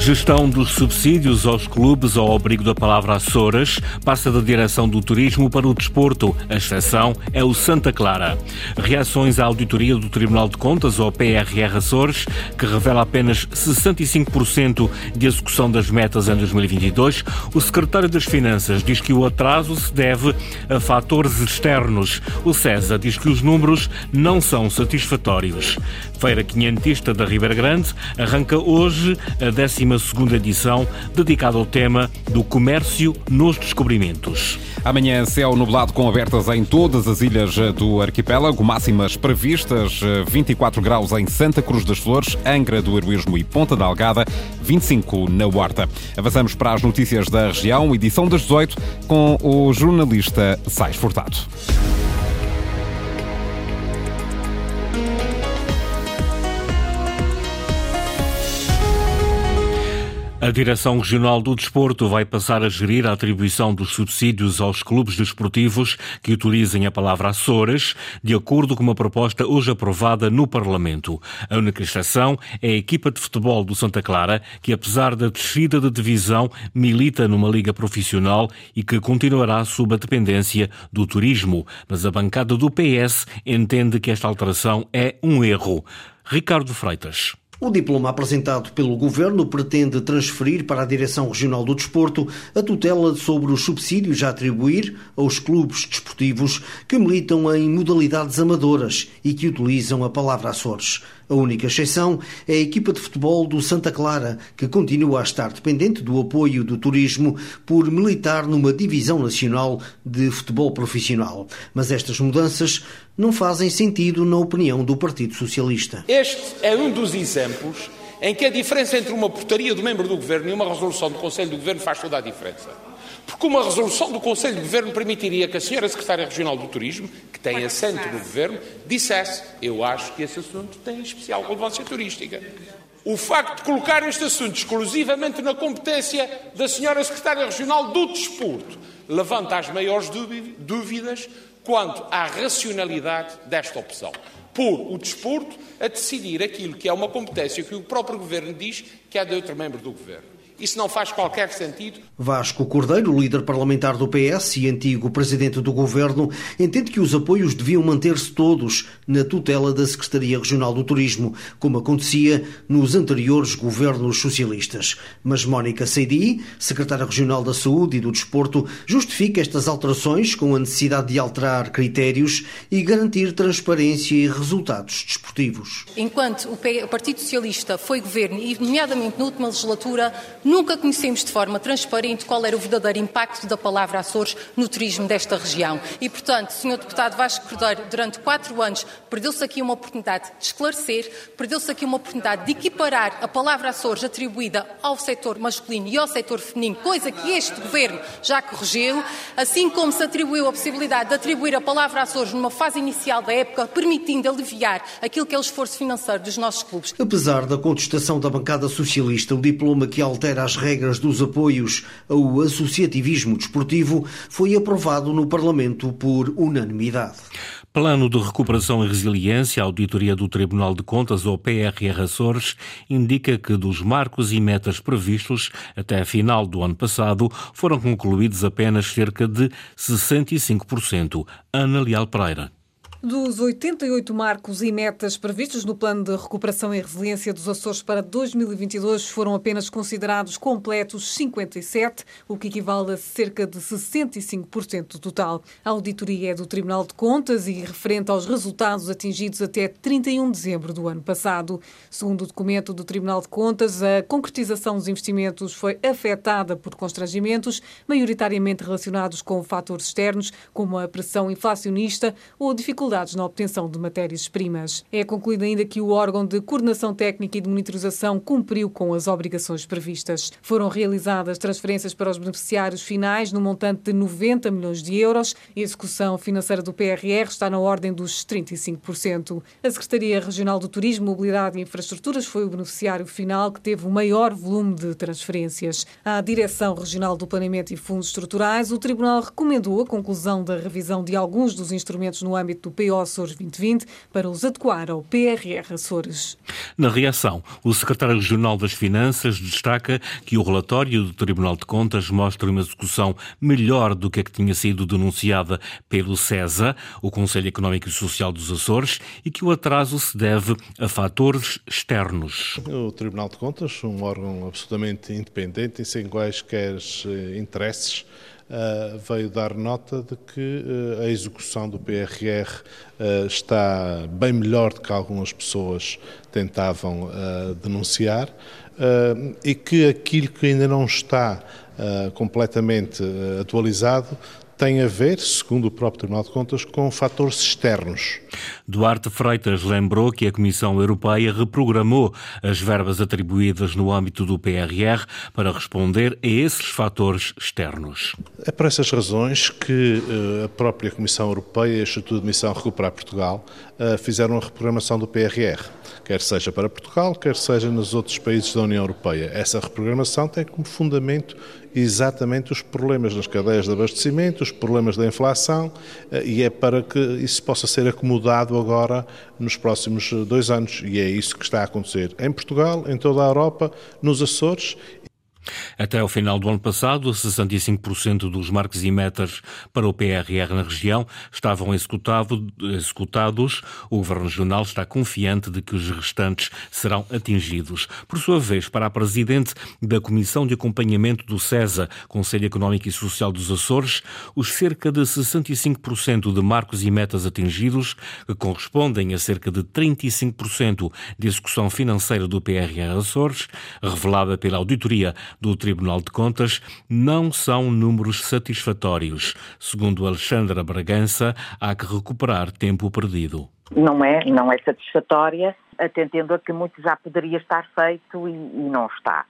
Gestão dos subsídios aos clubes ao abrigo da palavra Açores passa da direção do turismo para o desporto. A exceção é o Santa Clara. Reações à auditoria do Tribunal de Contas, ou PRR Açores, que revela apenas 65% de execução das metas em 2022. O secretário das Finanças diz que o atraso se deve a fatores externos. O César diz que os números não são satisfatórios. Feira Quinhentista da Ribeira Grande arranca hoje a 12ª edição dedicada ao tema do comércio nos descobrimentos. Amanhã céu nublado com abertas em todas as ilhas do arquipélago, máximas previstas 24 graus em Santa Cruz das Flores, Angra do Heroísmo e Ponta da Algada, 25 na Horta. Avançamos para as notícias da região, edição das 18, com o jornalista Sais Furtado. A Direção Regional do Desporto vai passar a gerir a atribuição dos subsídios aos clubes desportivos que utilizem a palavra Açores, de acordo com uma proposta hoje aprovada no Parlamento. A única exceção é a equipa de futebol do Santa Clara, que apesar da descida de divisão, milita numa liga profissional e que continuará sob a dependência do turismo. Mas a bancada do PS entende que esta alteração é um erro. Ricardo Freitas. O diploma apresentado pelo Governo pretende transferir para a Direção Regional do Desporto a tutela sobre os subsídios a atribuir aos clubes desportivos que militam em modalidades amadoras e que utilizam a palavra Açores. A única exceção é a equipa de futebol do Santa Clara, que continua a estar dependente do apoio do turismo por militar numa divisão nacional de futebol profissional. Mas estas mudanças não fazem sentido na opinião do Partido Socialista. Este é um dos exemplos em que a diferença entre uma portaria do membro do governo e uma resolução do Conselho do Governo faz toda a diferença. Porque uma resolução do Conselho de Governo permitiria que a senhora Secretária Regional do Turismo, que tem assento no Governo, dissesse: Eu acho que esse assunto tem especial relevância turística. O facto de colocar este assunto exclusivamente na competência da senhora Secretária Regional do Desporto levanta as maiores dúvidas quanto à racionalidade desta opção. Por o desporto a decidir aquilo que é uma competência que o próprio Governo diz que é de outro membro do Governo. Isso não faz qualquer sentido. Vasco Cordeiro, líder parlamentar do PS e antigo presidente do governo, entende que os apoios deviam manter-se todos na tutela da Secretaria Regional do Turismo, como acontecia nos anteriores governos socialistas. Mas Mónica Seidi, secretária regional da Saúde e do Desporto, justifica estas alterações com a necessidade de alterar critérios e garantir transparência e resultados desportivos. Enquanto o Partido Socialista foi governo, e nomeadamente na última legislatura, Nunca conhecemos de forma transparente qual era o verdadeiro impacto da palavra Açores no turismo desta região. E, portanto, Sr. Deputado Vasco Cordeiro, durante quatro anos perdeu-se aqui uma oportunidade de esclarecer, perdeu-se aqui uma oportunidade de equiparar a palavra Açores atribuída ao setor masculino e ao setor feminino, coisa que este Governo já corrigiu, assim como se atribuiu a possibilidade de atribuir a palavra Açores numa fase inicial da época, permitindo aliviar aquilo que é o esforço financeiro dos nossos clubes. Apesar da contestação da bancada socialista, o diploma que altera as regras dos apoios ao associativismo desportivo foi aprovado no Parlamento por unanimidade. Plano de Recuperação e Resiliência, a Auditoria do Tribunal de Contas, ou PRR Açores, indica que dos marcos e metas previstos até a final do ano passado foram concluídos apenas cerca de 65%. Ana Leal Pereira. Dos 88 marcos e metas previstos no Plano de Recuperação e Resiliência dos Açores para 2022, foram apenas considerados completos 57, o que equivale a cerca de 65% do total. A auditoria é do Tribunal de Contas e referente aos resultados atingidos até 31 de dezembro do ano passado. Segundo o documento do Tribunal de Contas, a concretização dos investimentos foi afetada por constrangimentos, maioritariamente relacionados com fatores externos, como a pressão inflacionista ou dificuldades dificuldades na obtenção de matérias-primas. É concluído ainda que o órgão de coordenação técnica e de monitorização cumpriu com as obrigações previstas. Foram realizadas transferências para os beneficiários finais no montante de 90 milhões de euros. A execução financeira do PRR está na ordem dos 35%. A Secretaria Regional do Turismo, Mobilidade e Infraestruturas foi o beneficiário final que teve o maior volume de transferências. À Direção Regional do Planeamento e Fundos Estruturais, o Tribunal recomendou a conclusão da revisão de alguns dos instrumentos no âmbito do Europeu Açores 2020 para os adequar ao PRR Açores. Na reação, o secretário regional das Finanças destaca que o relatório do Tribunal de Contas mostra uma execução melhor do que a que tinha sido denunciada pelo CESA, o Conselho Económico e Social dos Açores, e que o atraso se deve a fatores externos. O Tribunal de Contas, um órgão absolutamente independente e sem quaisquer eh, interesses, veio dar nota de que uh, a execução do PRR uh, está bem melhor do que algumas pessoas tentavam denunciar e que aquilo que ainda não está completamente atualizado tem a ver, segundo o próprio Tribunal de Contas, com fatores externos. Duarte Freitas lembrou que a Comissão Europeia reprogramou as verbas atribuídas no âmbito do PRR para responder a esses fatores externos. É por essas razões que eh, a própria Comissão Europeia e o Instituto de Missão Recuperar Portugal eh, fizeram a reprogramação do PRR, quer seja para Portugal, quer seja nos outros países da União Europeia. Essa reprogramação tem como fundamento exatamente os problemas nas cadeias de abastecimento, os problemas da inflação, eh, e é para que isso possa ser acomodado agora nos próximos dois anos. E é isso que está a acontecer em Portugal, em toda a Europa, nos Açores até ao final do ano passado, 65% dos marcos e metas para o PRR na região estavam executados. O Governo Regional está confiante de que os restantes serão atingidos. Por sua vez, para a Presidente da Comissão de Acompanhamento do CESA, Conselho Económico e Social dos Açores, os cerca de 65% de marcos e metas atingidos, que correspondem a cerca de 35% de execução financeira do PRR Açores, revelada pela auditoria do Tribunal de Contas não são números satisfatórios. Segundo Alexandra Bragança, há que recuperar tempo perdido. Não é, não é satisfatória, atendendo a que muito já poderia estar feito e, e não está.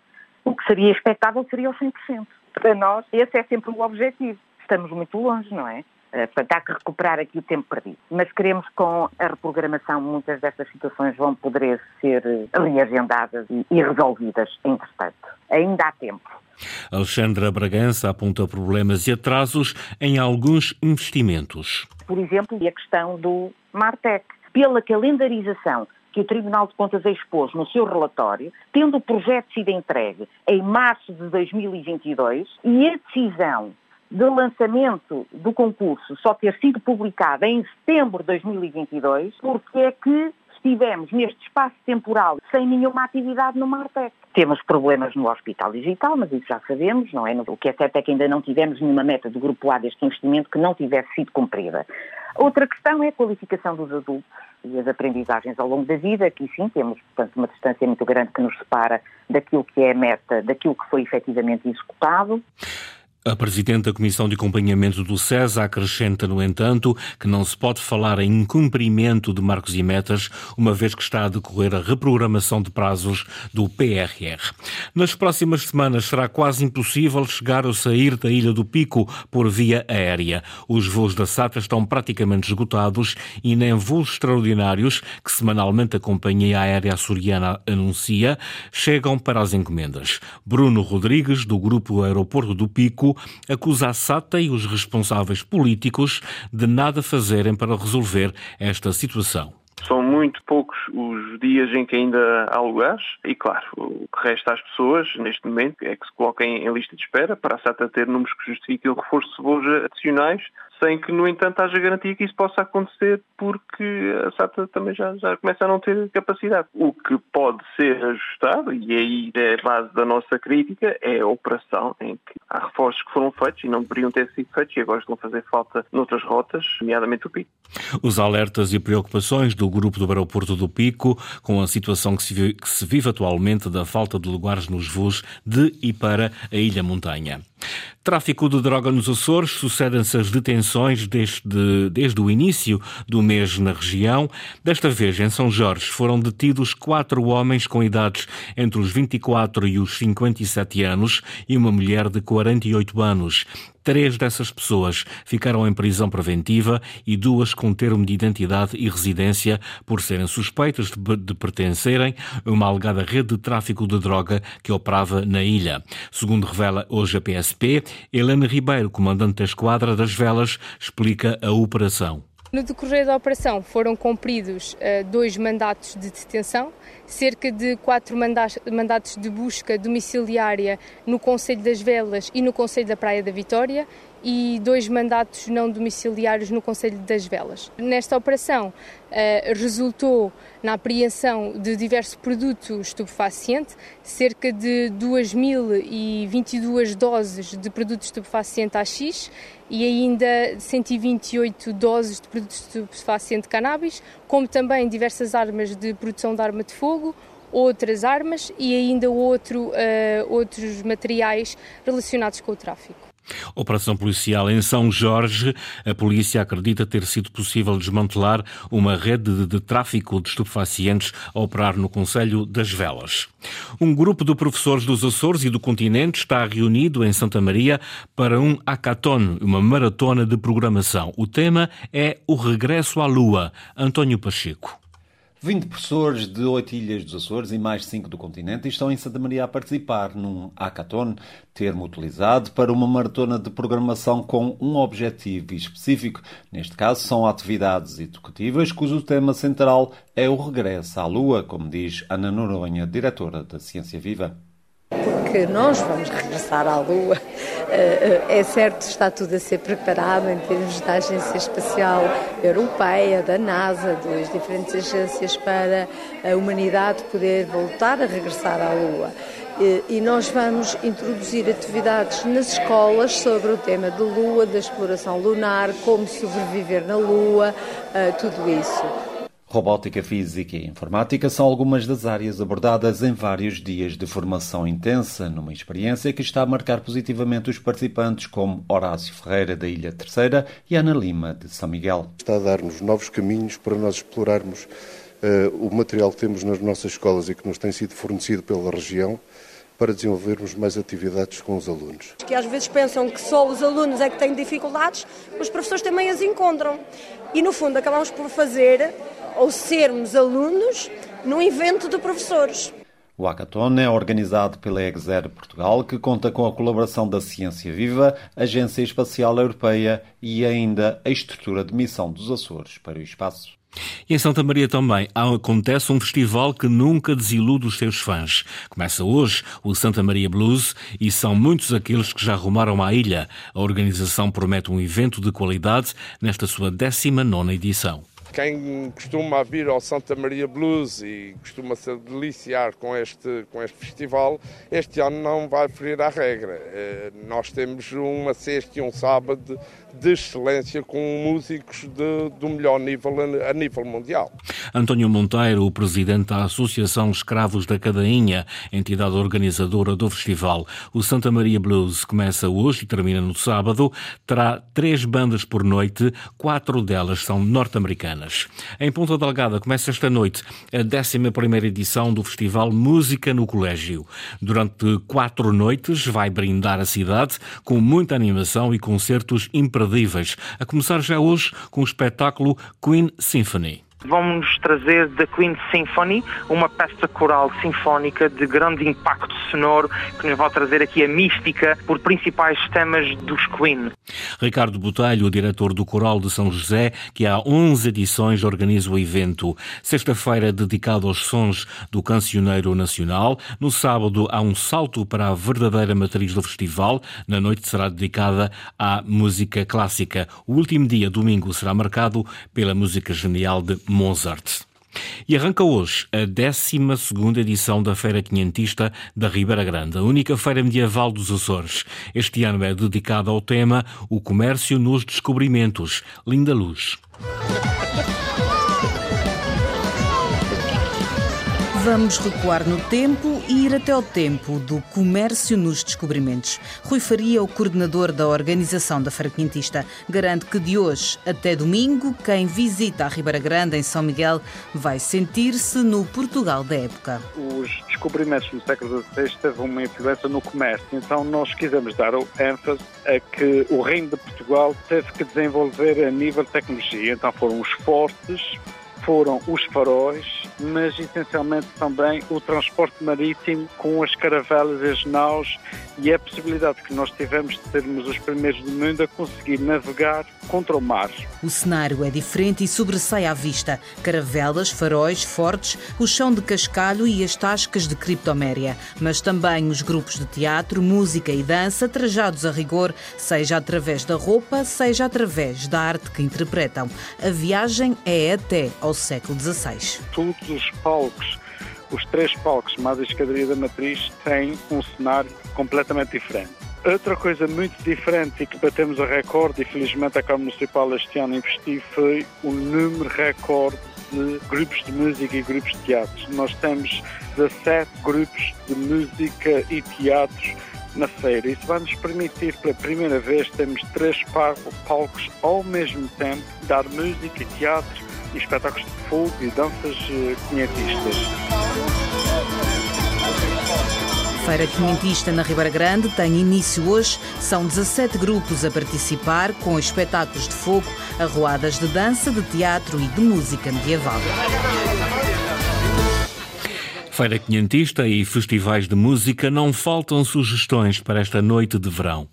O que seria expectável seria o 100%. Para nós, esse é sempre o objetivo. Estamos muito longe, não é? Eh, portanto, há que recuperar aqui o tempo perdido. Mas queremos com a reprogramação, muitas dessas situações vão poder ser reagendadas e resolvidas, entretanto. Ainda há tempo. Alexandra Bragança aponta problemas e atrasos em alguns investimentos. Por exemplo, a questão do Martec. Pela calendarização que o Tribunal de Contas expôs no seu relatório, tendo o projeto sido entregue em março de 2022 e a decisão de lançamento do concurso só ter sido publicada em setembro de 2022, porque é que estivemos neste espaço temporal sem nenhuma atividade no Martec. Temos problemas no Hospital Digital, mas isso já sabemos, não é? O que é certo é que ainda não tivemos nenhuma meta do Grupo A deste investimento que não tivesse sido cumprida. Outra questão é a qualificação dos adultos e as aprendizagens ao longo da vida, aqui sim temos, portanto, uma distância muito grande que nos separa daquilo que é a meta, daquilo que foi efetivamente executado. A Presidente da Comissão de Acompanhamento do CESA acrescenta, no entanto, que não se pode falar em incumprimento de marcos e metas, uma vez que está a decorrer a reprogramação de prazos do PRR. Nas próximas semanas será quase impossível chegar ou sair da Ilha do Pico por via aérea. Os voos da SATA estão praticamente esgotados e nem voos extraordinários, que semanalmente a Companhia Aérea Açoriana anuncia, chegam para as encomendas. Bruno Rodrigues, do Grupo Aeroporto do Pico, acusa a SATA e os responsáveis políticos de nada fazerem para resolver esta situação. São muito poucos os dias em que ainda há lugares e, claro, o que resta às pessoas neste momento é que se coloquem em lista de espera para a SATA ter números que justifiquem o reforço de voos adicionais sem que, no entanto, haja garantia que isso possa acontecer, porque a SATA também já, já começa a não ter capacidade. O que pode ser ajustado, e aí é a base da nossa crítica, é a operação, em que há reforços que foram feitos e não deveriam ter sido feitos e agora estão a fazer falta noutras rotas, nomeadamente o Pico. Os alertas e preocupações do grupo do aeroporto do Pico com a situação que se, vive, que se vive atualmente da falta de lugares nos voos de e para a Ilha Montanha. Tráfico de droga nos Açores, sucedem-se as detenções desde, desde o início do mês na região. Desta vez, em São Jorge, foram detidos quatro homens com idades entre os 24 e os 57 anos e uma mulher de 48 anos. Três dessas pessoas ficaram em prisão preventiva e duas com termo de identidade e residência por serem suspeitas de, pertencerem a uma alegada rede de tráfico de droga que operava na ilha. Segundo revela hoje a PSP, Helena Ribeiro, comandante da Esquadra das Velas, explica a operação. No decorrer da operação foram cumpridos uh, dois mandatos de detenção, cerca de quatro mandatos de busca domiciliária no Conselho das Velas e no Conselho da Praia da Vitória e dois mandatos não domiciliários no Conselho das Velas. Nesta operação uh, resultou na apreensão de diversos produtos estupefacientes, cerca de 2.022 doses de produto estupefaciente AX e ainda 128 doses de produto estupefaciente cannabis, como também diversas armas de produção de arma de fogo, outras armas e ainda outro, uh, outros materiais relacionados com o tráfico. Operação policial em São Jorge. A polícia acredita ter sido possível desmantelar uma rede de, de tráfico de estupefacientes a operar no Conselho das Velas. Um grupo de professores dos Açores e do continente está reunido em Santa Maria para um hackathon, uma maratona de programação. O tema é o regresso à Lua. António Pacheco. 20 professores de oito ilhas dos Açores e mais cinco do continente estão em Santa Maria a participar num hackathon, termo utilizado para uma maratona de programação com um objetivo específico. Neste caso, são atividades educativas cujo tema central é o regresso à Lua, como diz Ana Noronha, diretora da Ciência Viva que nós vamos regressar à Lua. Eh, eh, é certo, está tudo a ser preparado em termos da Agência Espacial Europeia, da NASA, das diferentes agências para a humanidade poder voltar a regressar à Lua. E nós vamos introduzir atividades nas escolas sobre o tema da Lua, da exploração lunar, como sobreviver na Lua, eh, tudo isso. Robótica, física e informática são algumas das áreas abordadas em vários dias de formação intensa, numa experiência que está a marcar positivamente os participantes, como Horácio Ferreira, da Ilha Terceira, e Ana Lima, de São Miguel. Está a dar-nos novos caminhos para nós explorarmos uh, o material que temos nas nossas escolas e que nos tem sido fornecido pela região para desenvolvermos mais atividades com os alunos. Que às vezes pensam que só os alunos é que têm dificuldades, os professores também as encontram. E no fundo acabamos por fazer ou sermos alunos num evento de professores. O Hackathon é organizado pela EXER Portugal, que conta com a colaboração da Ciência Viva, Agência Espacial Europeia e ainda a estrutura de missão dos Açores para o espaço. E em Santa Maria também acontece um festival que nunca desilude os seus fãs. Começa hoje o Santa Maria Blues e são muitos aqueles que já arrumaram à ilha. A organização promete um evento de qualidade nesta sua 19 edição. Quem costuma vir ao Santa Maria Blues e costuma se deliciar com este, com este festival, este ano não vai ferir a regra. Eh, nós temos uma sexta e um sábado de excelência com músicos de, do melhor nível a nível mundial. António Monteiro, o presidente da Associação Escravos da Cadainha, entidade organizadora do festival. O Santa Maria Blues começa hoje e termina no sábado. Terá três bandas por noite, quatro delas são norte-americanas. Em Ponta Delgada começa esta noite a 11 edição do festival Música no Colégio. Durante quatro noites vai brindar a cidade com muita animação e concertos imperdíveis, a começar já hoje com o espetáculo Queen Symphony vão-nos trazer The Queen Symphony, uma peça coral sinfónica de grande impacto sonoro que nos vai trazer aqui a mística por principais temas dos Queen. Ricardo Botelho, o diretor do Coral de São José, que há 11 edições organiza o evento. Sexta-feira dedicado aos sons do cancioneiro nacional. No sábado há um salto para a verdadeira matriz do festival. Na noite será dedicada à música clássica. O último dia, domingo, será marcado pela música genial de Mozart. E arranca hoje a 12 edição da Feira Quinhentista da Ribeira Grande, a única feira medieval dos Açores. Este ano é dedicada ao tema O Comércio nos Descobrimentos. Linda Luz. Vamos recuar no tempo ir até o tempo do comércio nos descobrimentos. Rui Faria, o coordenador da organização da Feira Quintista, garante que de hoje até domingo, quem visita a Ribeira Grande, em São Miguel, vai sentir-se no Portugal da época. Os descobrimentos no século XVI teve uma influência no comércio, então nós quisemos dar ênfase a que o Reino de Portugal teve que desenvolver a nível de tecnologia. Então foram os fortes, foram os faróis mas essencialmente também o transporte marítimo com as caravelas e as naus e a possibilidade que nós tivemos de sermos os primeiros do mundo a conseguir navegar contra o mar. O cenário é diferente e sobressai à vista. Caravelas, faróis, fortes, o chão de cascalho e as tascas de criptoméria. Mas também os grupos de teatro, música e dança trajados a rigor, seja através da roupa, seja através da arte que interpretam. A viagem é até ao século XVI. Todos os palcos os três palcos mais a escadaria da matriz têm um cenário completamente diferente. Outra coisa muito diferente e que batemos a recorde, e felizmente a Câmara Municipal este ano investiu, foi o número recorde de grupos de música e grupos de teatro. Nós temos 17 grupos de música e teatro na feira. Isso vai nos permitir, pela primeira vez, termos três palcos ao mesmo tempo, dar música e teatro e espetáculos de fogo e danças eh, quinhentistas. Feira Quinhentista na Ribeira Grande tem início hoje. São 17 grupos a participar, com espetáculos de fogo, arruadas de dança, de teatro e de música medieval. Feira Quinhentista e festivais de música não faltam sugestões para esta noite de verão.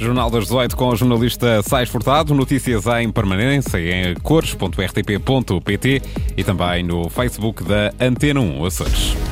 Jornal das 18 com o jornalista Sais Furtado. Notícias em permanência em cores.rtp.pt e também no Facebook da Antena 1 Açores.